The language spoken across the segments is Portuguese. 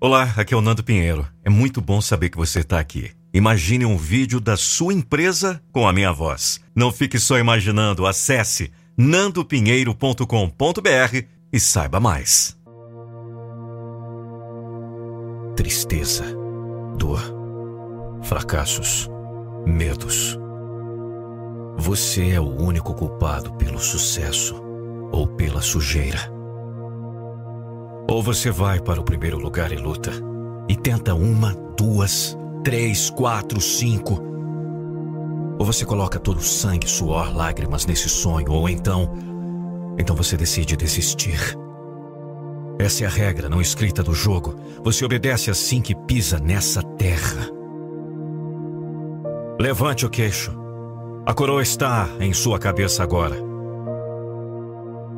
Olá, aqui é o Nando Pinheiro. É muito bom saber que você está aqui. Imagine um vídeo da sua empresa com a minha voz. Não fique só imaginando, acesse nandopinheiro.com.br e saiba mais. Tristeza, dor, fracassos, medos. Você é o único culpado pelo sucesso ou pela sujeira. Ou você vai para o primeiro lugar e luta, e tenta uma, duas, três, quatro, cinco. Ou você coloca todo o sangue, suor, lágrimas nesse sonho, ou então. Então você decide desistir. Essa é a regra não escrita do jogo. Você obedece assim que pisa nessa terra. Levante o queixo. A coroa está em sua cabeça agora.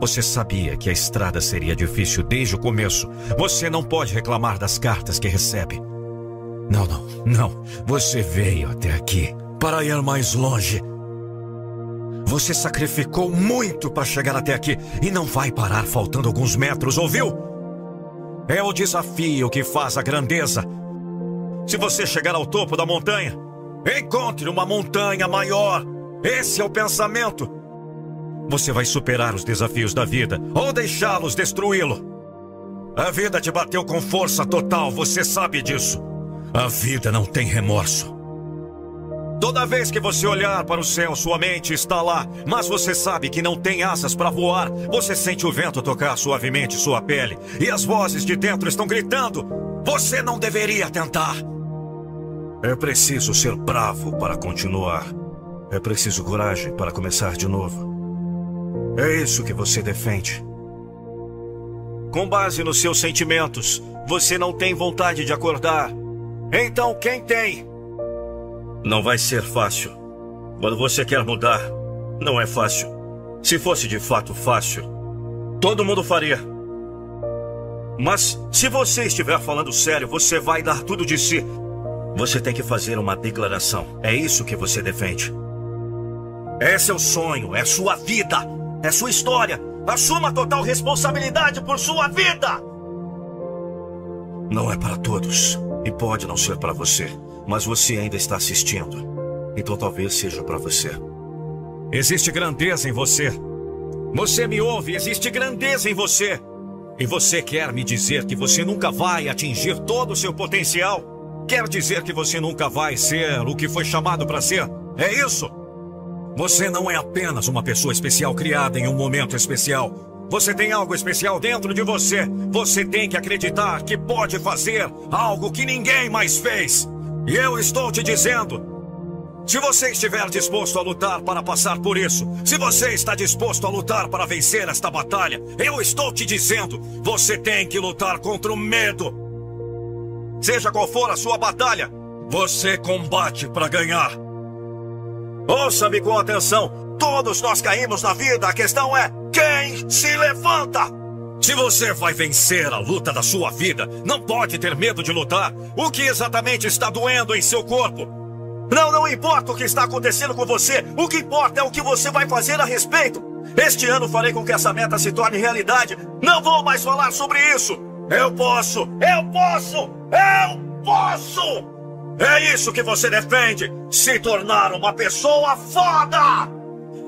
Você sabia que a estrada seria difícil desde o começo. Você não pode reclamar das cartas que recebe. Não, não, não. Você veio até aqui para ir mais longe. Você sacrificou muito para chegar até aqui e não vai parar faltando alguns metros, ouviu? É o desafio que faz a grandeza. Se você chegar ao topo da montanha, encontre uma montanha maior. Esse é o pensamento. Você vai superar os desafios da vida ou deixá-los destruí-lo. A vida te bateu com força total, você sabe disso. A vida não tem remorso. Toda vez que você olhar para o céu, sua mente está lá, mas você sabe que não tem asas para voar. Você sente o vento tocar suavemente sua pele e as vozes de dentro estão gritando: Você não deveria tentar. É preciso ser bravo para continuar. É preciso coragem para começar de novo. É isso que você defende. Com base nos seus sentimentos, você não tem vontade de acordar. Então quem tem? Não vai ser fácil. Quando você quer mudar, não é fácil. Se fosse de fato fácil, todo mundo faria. Mas se você estiver falando sério, você vai dar tudo de si. Você tem que fazer uma declaração. É isso que você defende. É o sonho, é sua vida. É sua história. Assuma total responsabilidade por sua vida. Não é para todos. E pode não ser para você. Mas você ainda está assistindo. Então talvez seja para você. Existe grandeza em você. Você me ouve, existe grandeza em você. E você quer me dizer que você nunca vai atingir todo o seu potencial? Quer dizer que você nunca vai ser o que foi chamado para ser? É isso? Você não é apenas uma pessoa especial criada em um momento especial. Você tem algo especial dentro de você. Você tem que acreditar que pode fazer algo que ninguém mais fez. E eu estou te dizendo: se você estiver disposto a lutar para passar por isso, se você está disposto a lutar para vencer esta batalha, eu estou te dizendo: você tem que lutar contra o medo. Seja qual for a sua batalha, você combate para ganhar. Ouça-me com atenção. Todos nós caímos na vida. A questão é quem se levanta. Se você vai vencer a luta da sua vida, não pode ter medo de lutar. O que exatamente está doendo em seu corpo? Não, não importa o que está acontecendo com você. O que importa é o que você vai fazer a respeito. Este ano farei com que essa meta se torne realidade. Não vou mais falar sobre isso. Eu posso, eu posso, eu posso! É isso que você defende! Se tornar uma pessoa foda!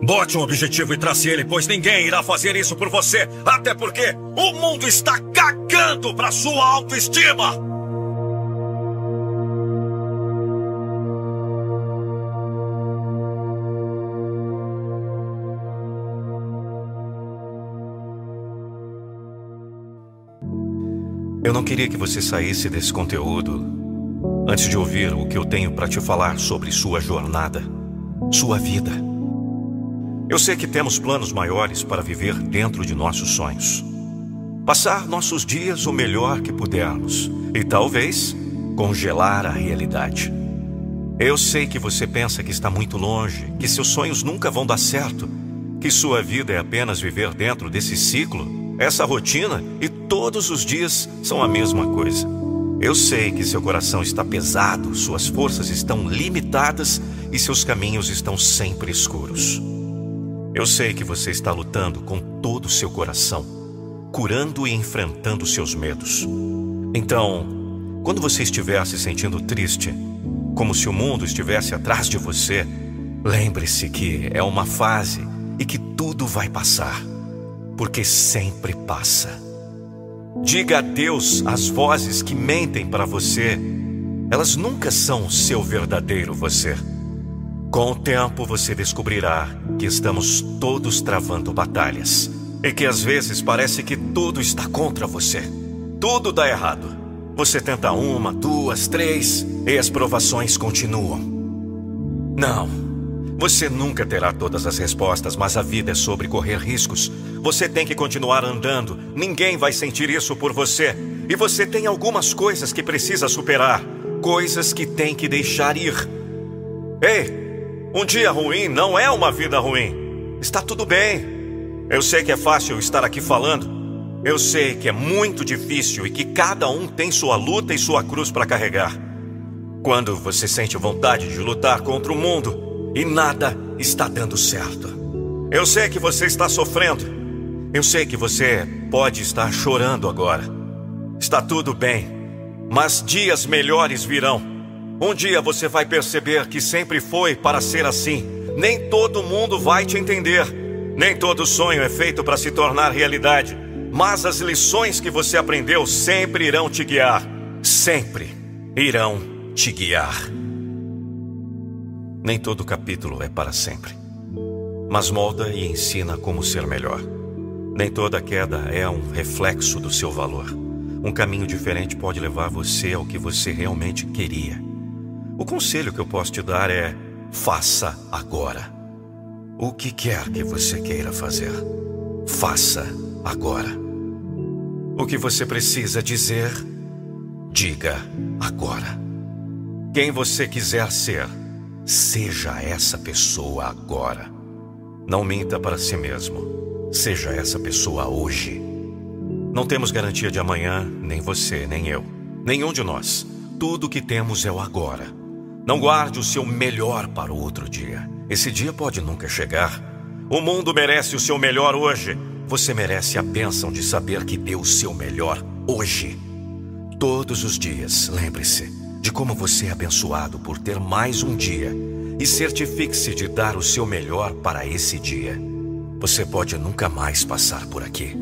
Bote um objetivo e trace ele, pois ninguém irá fazer isso por você. Até porque o mundo está cagando pra sua autoestima! Eu não queria que você saísse desse conteúdo antes de ouvir o que eu tenho para te falar sobre sua jornada, sua vida. Eu sei que temos planos maiores para viver dentro de nossos sonhos. Passar nossos dias o melhor que pudermos e talvez congelar a realidade. Eu sei que você pensa que está muito longe, que seus sonhos nunca vão dar certo, que sua vida é apenas viver dentro desse ciclo, essa rotina e todos os dias são a mesma coisa. Eu sei que seu coração está pesado, suas forças estão limitadas e seus caminhos estão sempre escuros. Eu sei que você está lutando com todo o seu coração, curando e enfrentando seus medos. Então, Quando você estiver se sentindo triste, como se o mundo estivesse atrás de você, lembre-se que é uma fase e que tudo vai passar, porque sempre passa. Diga adeus às vozes que mentem para você. Elas nunca são o seu verdadeiro você. Com o tempo você descobrirá que estamos todos travando batalhas e que às vezes parece que tudo está contra você. Tudo dá errado. Você tenta uma, duas, três e as provações continuam. Não. Você nunca terá todas as respostas, mas a vida é sobre correr riscos. Você tem que continuar andando. Ninguém vai sentir isso por você. E você tem algumas coisas que precisa superar. Coisas que tem que deixar ir. Ei, um dia ruim não é uma vida ruim. Está tudo bem. Eu sei que é fácil estar aqui falando. Eu sei que é muito difícil e que cada um tem sua luta e sua cruz para carregar. Quando você sente vontade de lutar contra o mundo e nada está dando certo. Eu sei que você está sofrendo. Eu sei que você pode estar chorando agora. Está tudo bem, mas dias melhores virão. Um dia você vai perceber que sempre foi para ser assim. Nem todo mundo vai te entender. Nem todo sonho é feito para se tornar realidade. Mas as lições que você aprendeu sempre irão te guiar. Sempre irão te guiar. Nem todo capítulo é para sempre. Mas molda e ensina como ser melhor. Nem toda queda é um reflexo do seu valor. Um caminho diferente pode levar você ao que você realmente queria. O conselho que eu posso te dar é: faça agora. O que quer que você queira fazer, faça agora. O que você precisa dizer, diga agora. Quem você quiser ser, seja essa pessoa agora. Não minta para si mesmo. Seja essa pessoa hoje. Não temos garantia de amanhã, nem você, nem eu. Nenhum de nós. Tudo que temos é o agora. Não guarde o seu melhor para o outro dia. Esse dia pode nunca chegar. O mundo merece o seu melhor hoje. Você merece a bênção de saber que deu o seu melhor hoje. Todos os dias, lembre-se de como você é abençoado por ter mais um dia e certifique-se de dar o seu melhor para esse dia. Você pode nunca mais passar por aqui.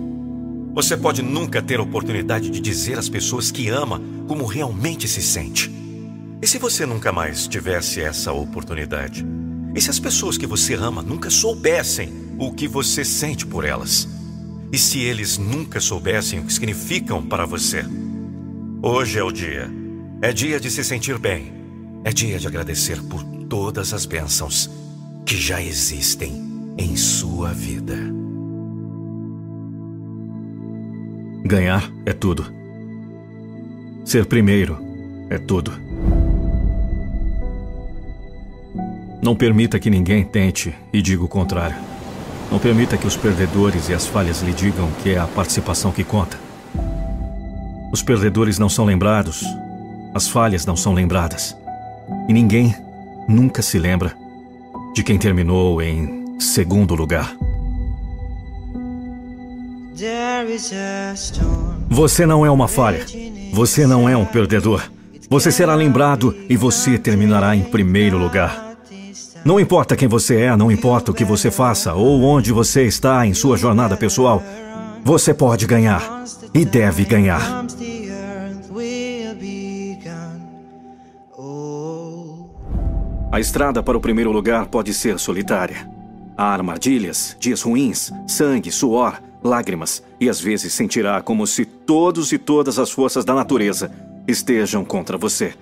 Você pode nunca ter a oportunidade de dizer às pessoas que ama como realmente se sente. E se você nunca mais tivesse essa oportunidade? E se as pessoas que você ama nunca soubessem o que você sente por elas? E se eles nunca soubessem o que significam para você? Hoje é o dia. É dia de se sentir bem. É dia de agradecer por todas as bênçãos que já existem em sua vida. Ganhar é tudo. Ser primeiro é tudo. Não permita que ninguém tente e diga o contrário. Não permita que os perdedores e as falhas lhe digam que é a participação que conta. Os perdedores não são lembrados, as falhas não são lembradas. E ninguém nunca se lembra de quem terminou em segundo lugar. Você não é uma falha. Você não é um perdedor. Você será lembrado e você terminará em primeiro lugar. Não importa quem você é, não importa o que você faça ou onde você está em sua jornada pessoal, você pode ganhar e deve ganhar. A estrada para o primeiro lugar pode ser solitária. Há armadilhas, dias ruins, sangue, suor, lágrimas, e às vezes sentirá como se todos e todas as forças da natureza estejam contra você.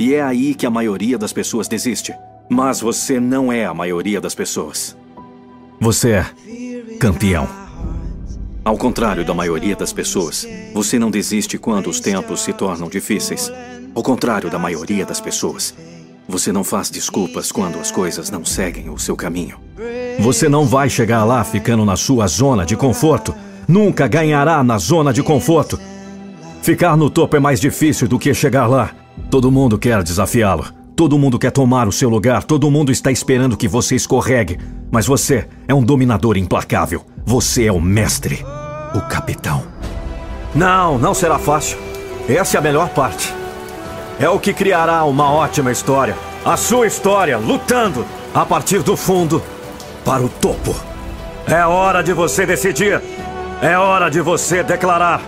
E é aí que a maioria das pessoas desiste. Mas você não é a maioria das pessoas. Você é campeão. Ao contrário da maioria das pessoas, você não desiste quando os tempos se tornam difíceis. Ao contrário da maioria das pessoas, você não faz desculpas quando as coisas não seguem o seu caminho. Você não vai chegar lá ficando na sua zona de conforto. Nunca ganhará na zona de conforto. Ficar no topo é mais difícil do que chegar lá. Todo mundo quer desafiá-lo. Todo mundo quer tomar o seu lugar, todo mundo está esperando que você escorregue. Mas você é um dominador implacável. Você é o mestre, o capitão. Não, não será fácil. Essa é a melhor parte. É o que criará uma ótima história. A sua história lutando a partir do fundo para o topo. É hora de você decidir. É hora de você declarar.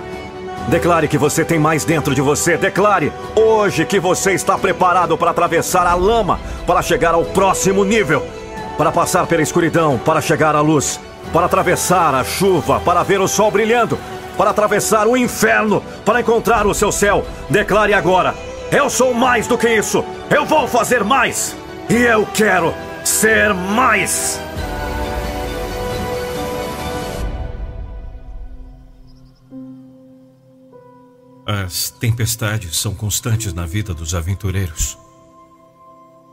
Declare que você tem mais dentro de você. Declare hoje que você está preparado para atravessar a lama, para chegar ao próximo nível, para passar pela escuridão, para chegar à luz, para atravessar a chuva, para ver o sol brilhando, para atravessar o inferno, para encontrar o seu céu. Declare agora: Eu sou mais do que isso. Eu vou fazer mais. E eu quero ser mais. As tempestades são constantes na vida dos aventureiros.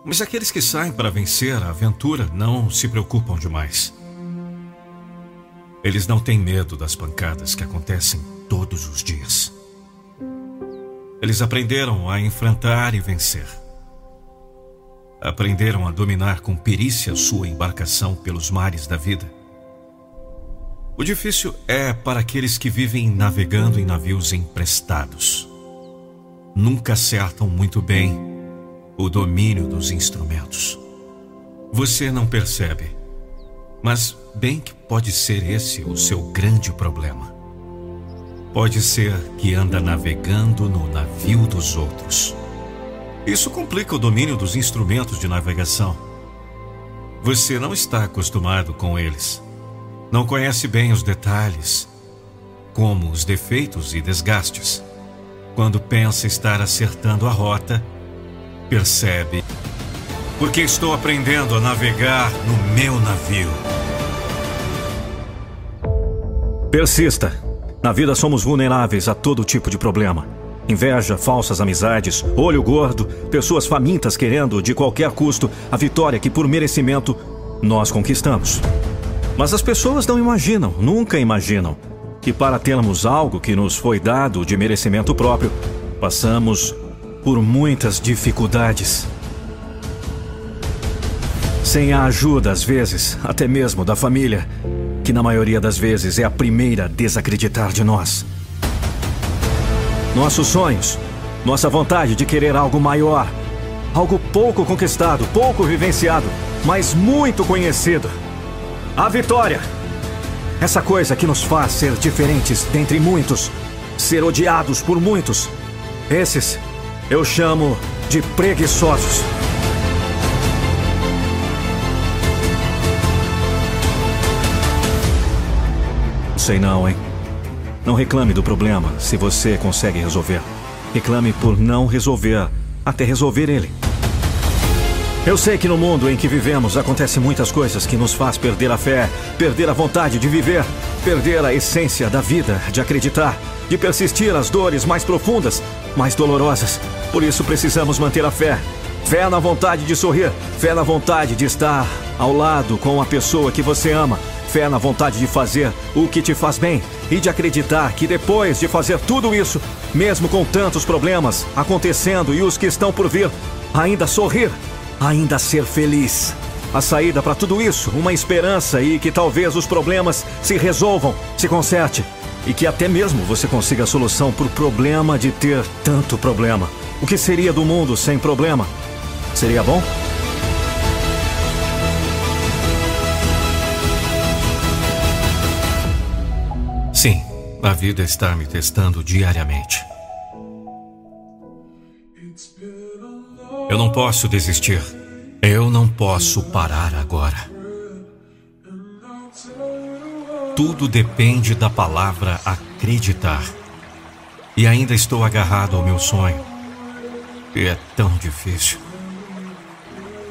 Mas aqueles que saem para vencer a aventura não se preocupam demais. Eles não têm medo das pancadas que acontecem todos os dias. Eles aprenderam a enfrentar e vencer. Aprenderam a dominar com perícia sua embarcação pelos mares da vida o difícil é para aqueles que vivem navegando em navios emprestados. Nunca acertam muito bem o domínio dos instrumentos. Você não percebe, mas bem que pode ser esse o seu grande problema. Pode ser que anda navegando no navio dos outros. Isso complica o domínio dos instrumentos de navegação. Você não está acostumado com eles. Não conhece bem os detalhes, como os defeitos e desgastes. Quando pensa estar acertando a rota, percebe. Porque estou aprendendo a navegar no meu navio. Persista. Na vida somos vulneráveis a todo tipo de problema. Inveja, falsas amizades, olho gordo, pessoas famintas querendo, de qualquer custo, a vitória que, por merecimento, nós conquistamos. Mas as pessoas não imaginam, nunca imaginam, que para termos algo que nos foi dado de merecimento próprio, passamos por muitas dificuldades. Sem a ajuda, às vezes, até mesmo da família, que na maioria das vezes é a primeira a desacreditar de nós. Nossos sonhos, nossa vontade de querer algo maior, algo pouco conquistado, pouco vivenciado, mas muito conhecido. A vitória. Essa coisa que nos faz ser diferentes dentre muitos, ser odiados por muitos. Esses eu chamo de preguiçosos. Sei não, hein? Não reclame do problema se você consegue resolver. Reclame por não resolver até resolver ele. Eu sei que no mundo em que vivemos acontecem muitas coisas que nos faz perder a fé, perder a vontade de viver, perder a essência da vida, de acreditar, de persistir as dores mais profundas, mais dolorosas. Por isso precisamos manter a fé. Fé na vontade de sorrir, fé na vontade de estar ao lado com a pessoa que você ama, fé na vontade de fazer o que te faz bem e de acreditar que depois de fazer tudo isso, mesmo com tantos problemas acontecendo e os que estão por vir, ainda sorrir ainda ser feliz. A saída para tudo isso, uma esperança e que talvez os problemas se resolvam, se conserte e que até mesmo você consiga a solução para o problema de ter tanto problema. O que seria do mundo sem problema? Seria bom? A vida está me testando diariamente. Eu não posso desistir. Eu não posso parar agora. Tudo depende da palavra acreditar. E ainda estou agarrado ao meu sonho. E é tão difícil.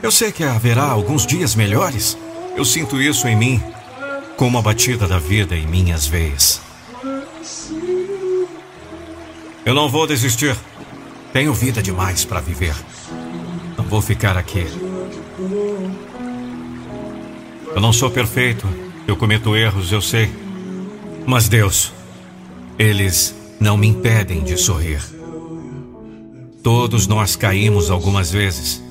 Eu sei que haverá alguns dias melhores. Eu sinto isso em mim, como a batida da vida em minhas veias. Eu não vou desistir. Tenho vida demais para viver. Não vou ficar aqui. Eu não sou perfeito. Eu cometo erros, eu sei. Mas Deus, eles não me impedem de sorrir. Todos nós caímos algumas vezes.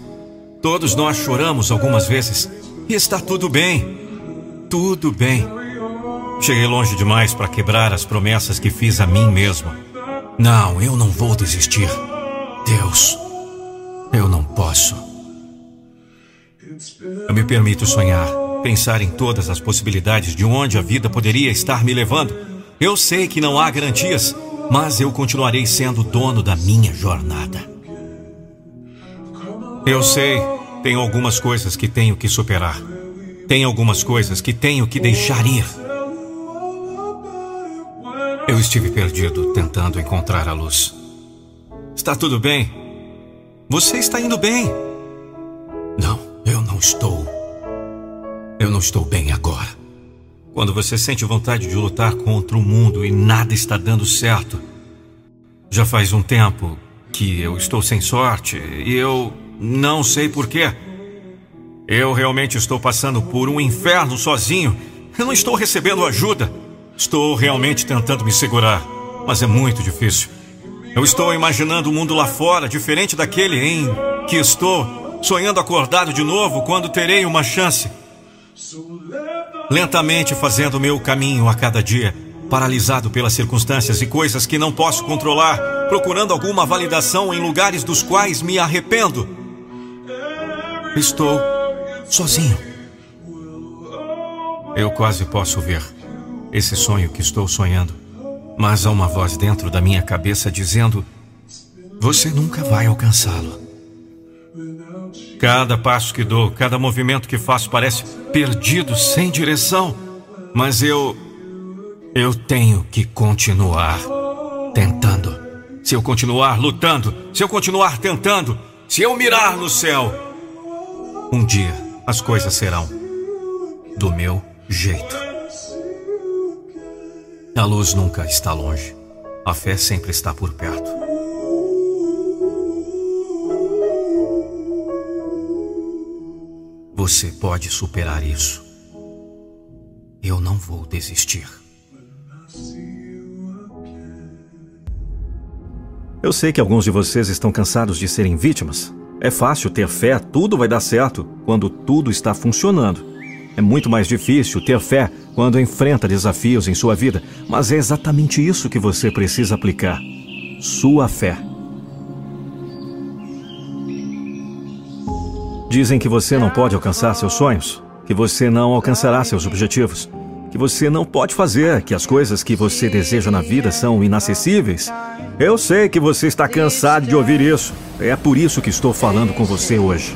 Todos nós choramos algumas vezes. E está tudo bem. Tudo bem. Cheguei longe demais para quebrar as promessas que fiz a mim mesmo. Não, eu não vou desistir. Deus, Eu não posso. Eu me permito sonhar, pensar em todas as possibilidades de onde a vida poderia estar me levando. Eu sei que não há garantias, mas eu continuarei sendo dono da minha jornada. Eu sei, tem algumas coisas que tenho que superar. Tem algumas coisas que tenho que deixar ir. Eu estive perdido tentando encontrar a luz. Está tudo bem? Você está indo bem? Não, eu não estou. Eu não estou bem agora. Quando você sente vontade de lutar contra o mundo e nada está dando certo. Já faz um tempo que eu estou sem sorte e eu não sei porquê. Eu realmente estou passando por um inferno sozinho. Eu não estou recebendo ajuda. Estou realmente tentando me segurar, mas é muito difícil. Eu estou imaginando o mundo lá fora, diferente daquele em que estou, sonhando acordado de novo quando terei uma chance. Lentamente fazendo meu caminho a cada dia, paralisado pelas circunstâncias e coisas que não posso controlar, procurando alguma validação em lugares dos quais me arrependo. Estou sozinho. Eu quase posso ver esse sonho que estou sonhando. Mas há uma voz dentro da minha cabeça dizendo: Você nunca vai alcançá-lo. Cada passo que dou, cada movimento que faço parece perdido, sem direção. Mas eu. Eu tenho que continuar tentando. Se eu continuar lutando, se eu continuar tentando, se eu mirar no céu, um dia as coisas serão do meu jeito. A luz nunca está longe. A fé sempre está por perto. Você pode superar isso. Eu não vou desistir. Eu sei que alguns de vocês estão cansados de serem vítimas. É fácil ter fé, tudo vai dar certo quando tudo está funcionando. É muito mais difícil ter fé quando enfrenta desafios em sua vida, mas é exatamente isso que você precisa aplicar: sua fé. Dizem que você não pode alcançar seus sonhos, que você não alcançará seus objetivos, que você não pode fazer, que as coisas que você deseja na vida são inacessíveis. Eu sei que você está cansado de ouvir isso. É por isso que estou falando com você hoje.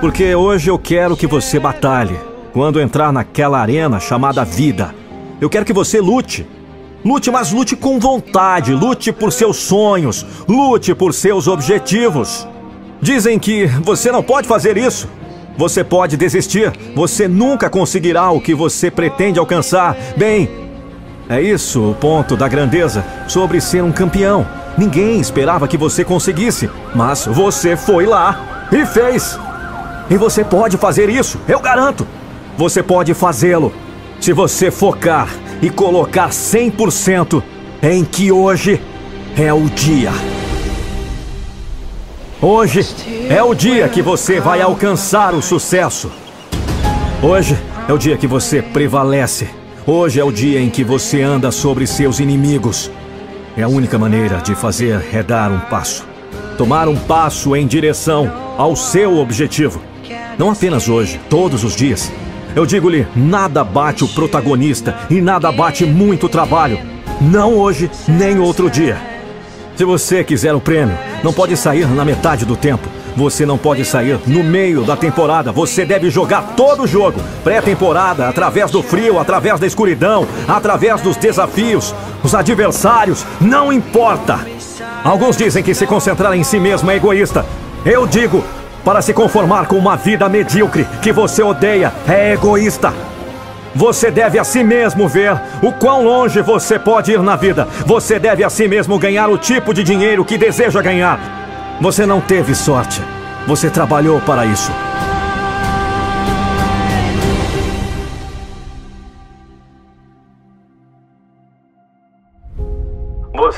Porque hoje eu quero que você batalhe. Quando entrar naquela arena chamada vida, eu quero que você lute. Lute, mas lute com vontade. Lute por seus sonhos. Lute por seus objetivos. Dizem que você não pode fazer isso. Você pode desistir. Você nunca conseguirá o que você pretende alcançar. Bem, é isso o ponto da grandeza sobre ser um campeão. Ninguém esperava que você conseguisse, mas você foi lá e fez. E você pode fazer isso, eu garanto. Você pode fazê-lo se você focar e colocar 100% em que hoje é o dia. Hoje é o dia que você vai alcançar o sucesso. Hoje é o dia que você prevalece. Hoje é o dia em que você anda sobre seus inimigos. É a única maneira de fazer é dar um passo. Tomar um passo em direção ao seu objetivo. Não apenas hoje, todos os dias. Eu digo-lhe: nada bate o protagonista e nada bate muito trabalho. Não hoje, nem outro dia. Se você quiser o prêmio, não pode sair na metade do tempo. Você não pode sair no meio da temporada. Você deve jogar todo o jogo. Pré-temporada, através do frio, através da escuridão, através dos desafios, os adversários, não importa. Alguns dizem que se concentrar em si mesmo é egoísta. Eu digo, para se conformar com uma vida medíocre que você odeia é egoísta. Você deve a si mesmo ver o quão longe você pode ir na vida. Você deve a si mesmo ganhar o tipo de dinheiro que deseja ganhar. Você não teve sorte. Você trabalhou para isso.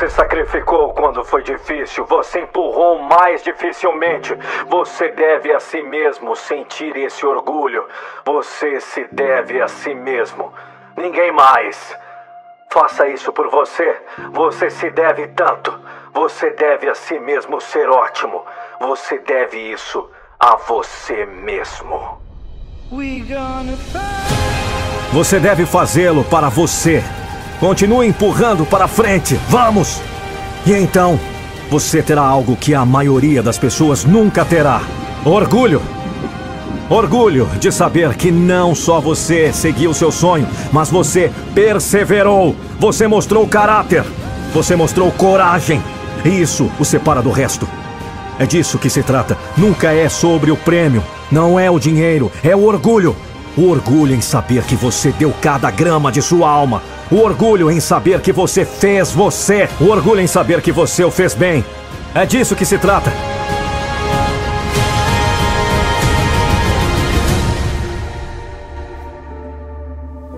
Você sacrificou quando foi difícil, você empurrou mais dificilmente. Você deve a si mesmo sentir esse orgulho. Você se deve a si mesmo. Ninguém mais. Faça isso por você. Você se deve tanto. Você deve a si mesmo ser ótimo. Você deve isso a você mesmo. Você deve fazê-lo para você. Continue empurrando para frente. Vamos! E então, você terá algo que a maioria das pessoas nunca terá: orgulho. Orgulho de saber que não só você seguiu seu sonho, mas você perseverou. Você mostrou caráter. Você mostrou coragem. E isso o separa do resto. É disso que se trata. Nunca é sobre o prêmio. Não é o dinheiro, é o orgulho. O orgulho em saber que você deu cada grama de sua alma. O orgulho em saber que você fez você. O orgulho em saber que você o fez bem. É disso que se trata.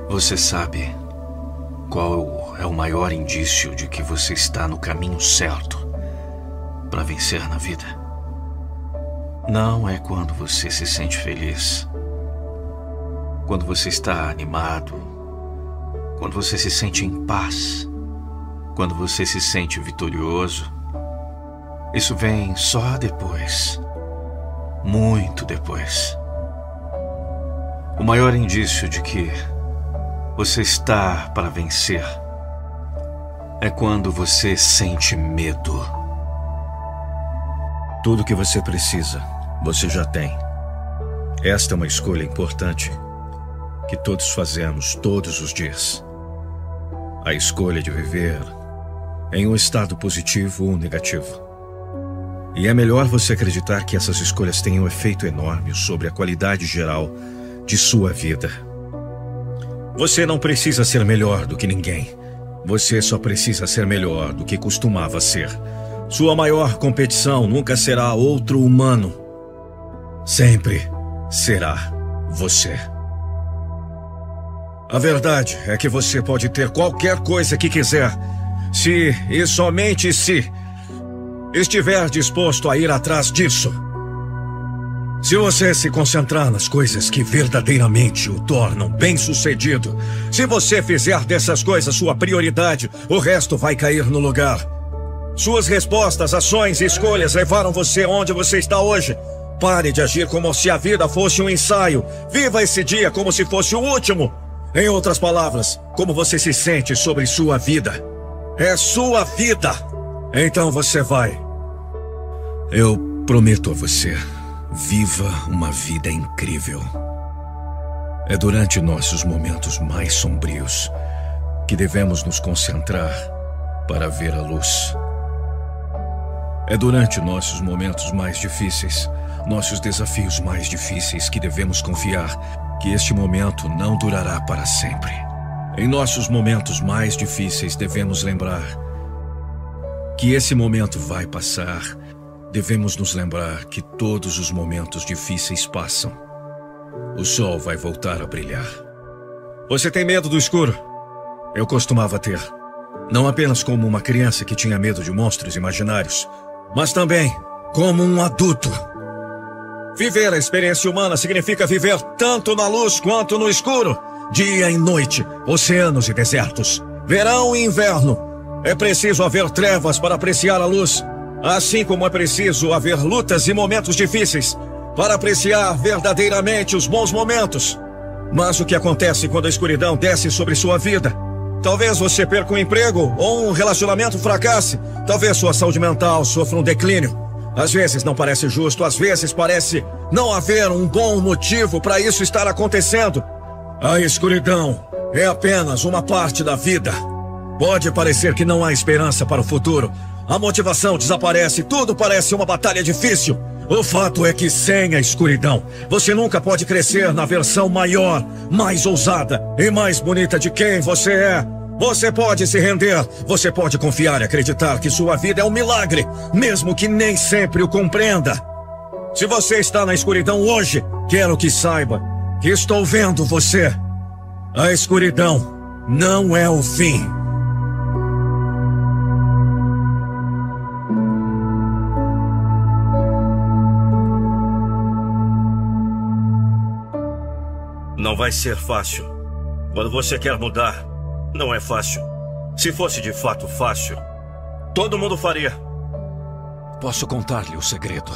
Você sabe qual é o maior indício de que você está no caminho certo para vencer na vida? Não é quando você se sente feliz, quando você está animado, quando você se sente em paz, quando você se sente vitorioso. Isso vem só depois, muito depois. O maior indício de que você está para vencer é quando você sente medo. Tudo que você precisa, você já tem. Esta é uma escolha importante que todos fazemos todos os dias. A escolha de viver em um estado positivo ou negativo. E é melhor você acreditar que essas escolhas têm um efeito enorme sobre a qualidade geral de sua vida. Você não precisa ser melhor do que ninguém. Você só precisa ser melhor do que costumava ser. Sua maior competição nunca será outro humano. Sempre será você. A verdade é que você pode ter qualquer coisa que quiser, se e somente se estiver disposto a ir atrás disso. Se você se concentrar nas coisas que verdadeiramente o tornam bem-sucedido, se você fizer dessas coisas sua prioridade, o resto vai cair no lugar. Suas respostas, ações e escolhas levaram você onde você está hoje. Pare de agir como se a vida fosse um ensaio. Viva esse dia como se fosse o último. Em outras palavras, como você se sente sobre sua vida. É sua vida. Então você vai. Eu prometo a você. Viva uma vida incrível. É durante nossos momentos mais sombrios que devemos nos concentrar para ver a luz. É durante nossos momentos mais difíceis, nossos desafios mais difíceis, que devemos confiar que este momento não durará para sempre. Em nossos momentos mais difíceis, devemos lembrar que esse momento vai passar Devemos nos lembrar que todos os momentos difíceis passam. O sol vai voltar a brilhar. Você tem medo do escuro? Eu costumava ter. Não apenas como uma criança que tinha medo de monstros imaginários, mas também como um adulto. Viver a experiência humana significa viver tanto na luz quanto no escuro, dia e noite, oceanos e desertos, verão e inverno. É preciso haver trevas para apreciar a luz Assim como é preciso haver lutas e momentos difíceis para apreciar verdadeiramente os bons momentos. Mas o que acontece quando a escuridão desce sobre sua vida? Talvez você perca um emprego ou um relacionamento fracasse. Talvez sua saúde mental sofra um declínio. Às vezes não parece justo, às vezes parece não haver um bom motivo para isso estar acontecendo. A escuridão é apenas uma parte da vida. Pode parecer que não há esperança para o futuro, a motivação desaparece, tudo parece uma batalha difícil. O fato é que sem a escuridão, você nunca pode crescer na versão maior, mais ousada e mais bonita de quem você é. Você pode se render, você pode confiar e acreditar que sua vida é um milagre, mesmo que nem sempre o compreenda. Se você está na escuridão hoje, quero que saiba que estou vendo você. A escuridão não é o fim. Não vai ser fácil. Quando você quer mudar, não é fácil. Se fosse de fato fácil, todo mundo faria. Posso contar-lhe o segredo.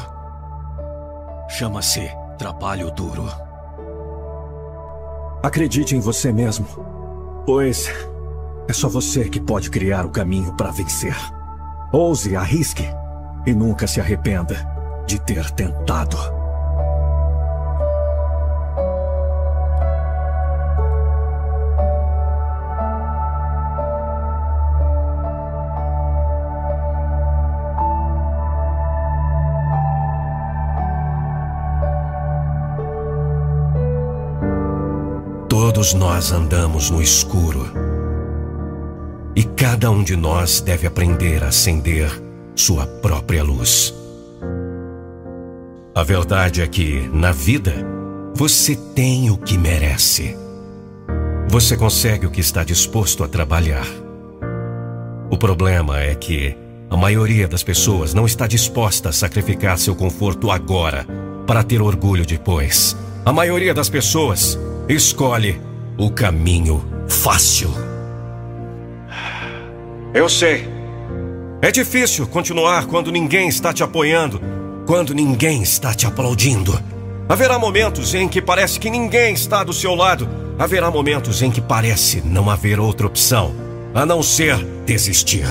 Chama-se trabalho duro. Acredite em você mesmo, pois é só você que pode criar o caminho para vencer. Ouse, arrisque e nunca se arrependa de ter tentado. Todos nós andamos no escuro. E cada um de nós deve aprender a acender sua própria luz. A verdade é que, na vida, você tem o que merece. Você consegue o que está disposto a trabalhar. O problema é que a maioria das pessoas não está disposta a sacrificar seu conforto agora para ter orgulho depois. A maioria das pessoas escolhe o caminho fácil. Eu sei. É difícil continuar quando ninguém está te apoiando, quando ninguém está te aplaudindo. Haverá momentos em que parece que ninguém está do seu lado. Haverá momentos em que parece não haver outra opção a não ser desistir.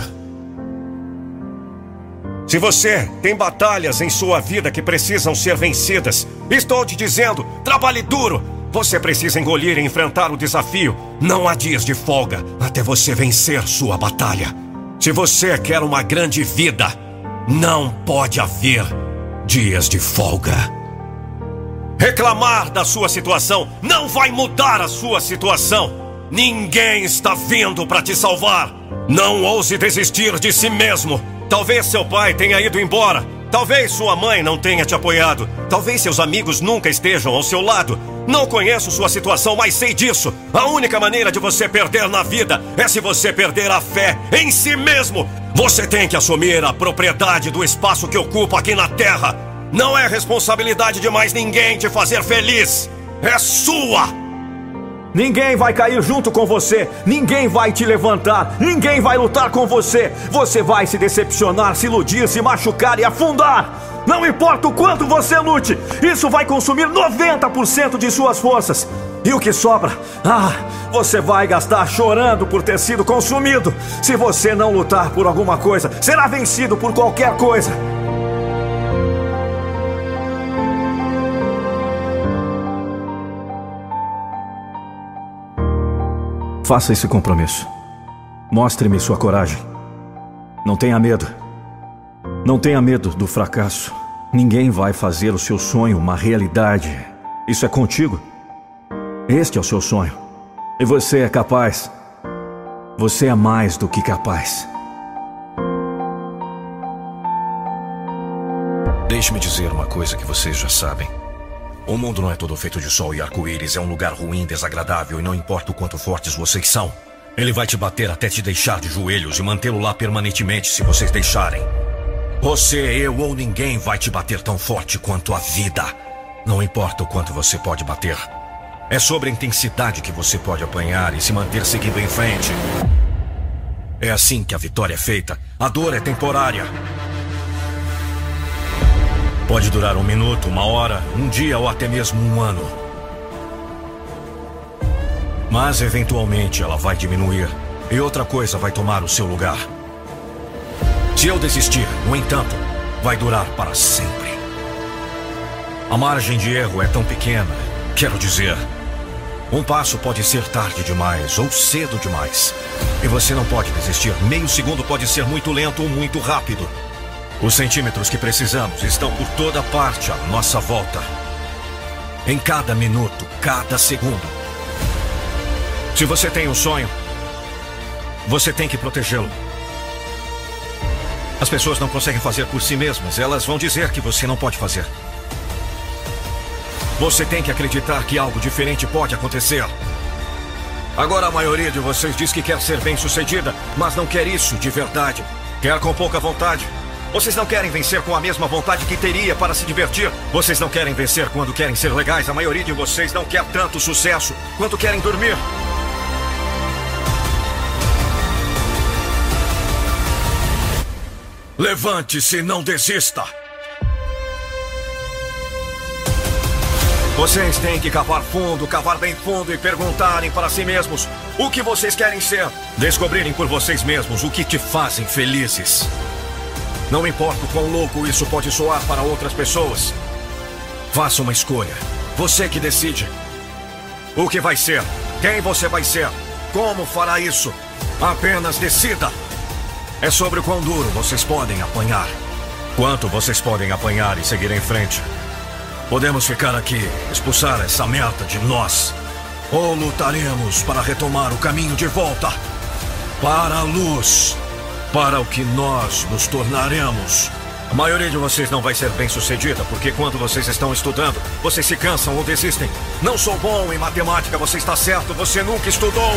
Se você tem batalhas em sua vida que precisam ser vencidas, estou te dizendo: trabalhe duro, você precisa engolir e enfrentar o desafio. Não há dias de folga até você vencer sua batalha. Se você quer uma grande vida, não pode haver dias de folga. Reclamar da sua situação não vai mudar a sua situação. Ninguém está vindo para te salvar. Não ouse desistir de si mesmo. Talvez seu pai tenha ido embora. Talvez sua mãe não tenha te apoiado. Talvez seus amigos nunca estejam ao seu lado. Não conheço sua situação, mas sei disso. A única maneira de você perder na vida é se você perder a fé em si mesmo. Você tem que assumir a propriedade do espaço que ocupa aqui na Terra. Não é responsabilidade de mais ninguém te fazer feliz. É sua! Ninguém vai cair junto com você, ninguém vai te levantar, ninguém vai lutar com você. Você vai se decepcionar, se iludir, se machucar e afundar. Não importa o quanto você lute, isso vai consumir 90% de suas forças. E o que sobra? Ah, você vai gastar chorando por ter sido consumido. Se você não lutar por alguma coisa, será vencido por qualquer coisa. Faça esse compromisso. Mostre-me sua coragem. Não tenha medo. Não tenha medo do fracasso. Ninguém vai fazer o seu sonho uma realidade. Isso é contigo. Este é o seu sonho. E você é capaz. Você é mais do que capaz. Deixe-me dizer uma coisa que vocês já sabem. O mundo não é todo feito de sol e arco-íris. É um lugar ruim, desagradável e não importa o quanto fortes vocês são. Ele vai te bater até te deixar de joelhos e mantê-lo lá permanentemente se vocês deixarem. Você, eu ou ninguém vai te bater tão forte quanto a vida. Não importa o quanto você pode bater. É sobre a intensidade que você pode apanhar e se manter seguindo em frente. É assim que a vitória é feita. A dor é temporária. Pode durar um minuto, uma hora, um dia ou até mesmo um ano. Mas eventualmente ela vai diminuir e outra coisa vai tomar o seu lugar. Se eu desistir, no entanto, vai durar para sempre. A margem de erro é tão pequena, quero dizer. Um passo pode ser tarde demais ou cedo demais. E você não pode desistir. Meio segundo pode ser muito lento ou muito rápido. Os centímetros que precisamos estão por toda parte à nossa volta. Em cada minuto, cada segundo. Se você tem um sonho, você tem que protegê-lo. As pessoas não conseguem fazer por si mesmas, elas vão dizer que você não pode fazer. Você tem que acreditar que algo diferente pode acontecer. Agora a maioria de vocês diz que quer ser bem-sucedida, mas não quer isso de verdade. Quer com pouca vontade. Vocês não querem vencer com a mesma vontade que teria para se divertir. Vocês não querem vencer quando querem ser legais. A maioria de vocês não quer tanto sucesso quanto querem dormir. Levante-se não desista! Vocês têm que cavar fundo, cavar bem fundo e perguntarem para si mesmos o que vocês querem ser. Descobrirem por vocês mesmos o que te fazem felizes. Não importa o quão louco isso pode soar para outras pessoas. Faça uma escolha. Você que decide. O que vai ser? Quem você vai ser? Como fará isso? Apenas decida. É sobre o quão duro vocês podem apanhar. Quanto vocês podem apanhar e seguir em frente. Podemos ficar aqui, expulsar essa merda de nós. Ou lutaremos para retomar o caminho de volta para a luz, para o que nós nos tornaremos. A maioria de vocês não vai ser bem sucedida, porque quando vocês estão estudando, vocês se cansam ou desistem. Não sou bom em matemática, você está certo, você nunca estudou.